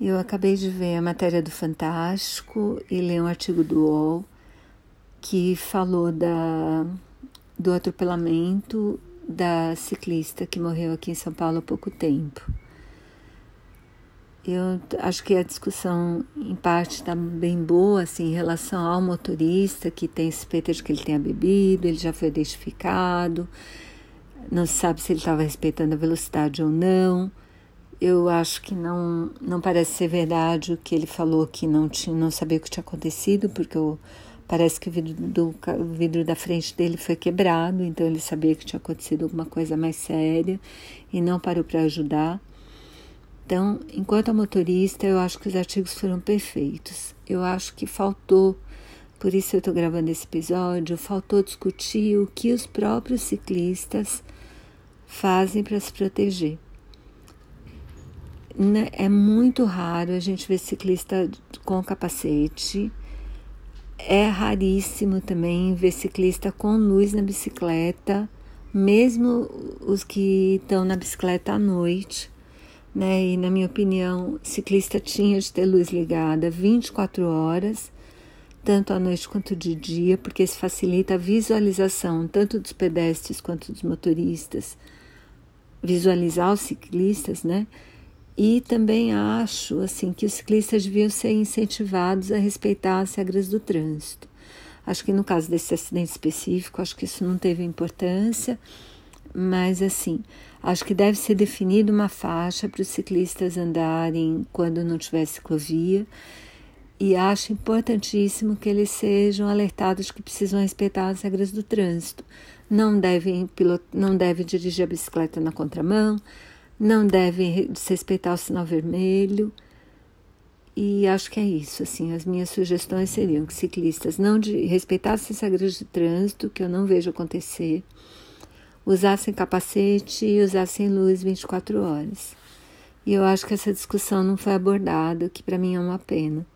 Eu acabei de ver a matéria do Fantástico e ler um artigo do UOL que falou da, do atropelamento da ciclista que morreu aqui em São Paulo há pouco tempo. Eu acho que a discussão, em parte, está bem boa assim, em relação ao motorista que tem suspeita de que ele tenha bebido, ele já foi identificado, não se sabe se ele estava respeitando a velocidade ou não. Eu acho que não, não parece ser verdade o que ele falou que não, tinha, não sabia o que tinha acontecido, porque o, parece que o vidro, do, o vidro da frente dele foi quebrado, então ele sabia que tinha acontecido alguma coisa mais séria e não parou para ajudar. Então, enquanto a motorista, eu acho que os artigos foram perfeitos. Eu acho que faltou, por isso eu estou gravando esse episódio, faltou discutir o que os próprios ciclistas fazem para se proteger. Né, é muito raro a gente ver ciclista com capacete. É raríssimo também ver ciclista com luz na bicicleta, mesmo os que estão na bicicleta à noite né? E na minha opinião, ciclista tinha de ter luz ligada 24 horas, tanto à noite quanto de dia, porque isso facilita a visualização tanto dos pedestres quanto dos motoristas, visualizar os ciclistas, né? E também acho assim que os ciclistas deviam ser incentivados a respeitar as regras do trânsito. Acho que no caso desse acidente específico, acho que isso não teve importância mas assim, acho que deve ser definida uma faixa para os ciclistas andarem quando não tiver ciclovia e acho importantíssimo que eles sejam alertados que precisam respeitar as regras do trânsito. Não devem, pilot... não devem dirigir a bicicleta na contramão, não devem respeitar o sinal vermelho. E acho que é isso, assim, as minhas sugestões seriam que ciclistas não de, respeitassem as regras de trânsito, que eu não vejo acontecer, usassem capacete e usassem luz 24 horas. E eu acho que essa discussão não foi abordada, que para mim é uma pena.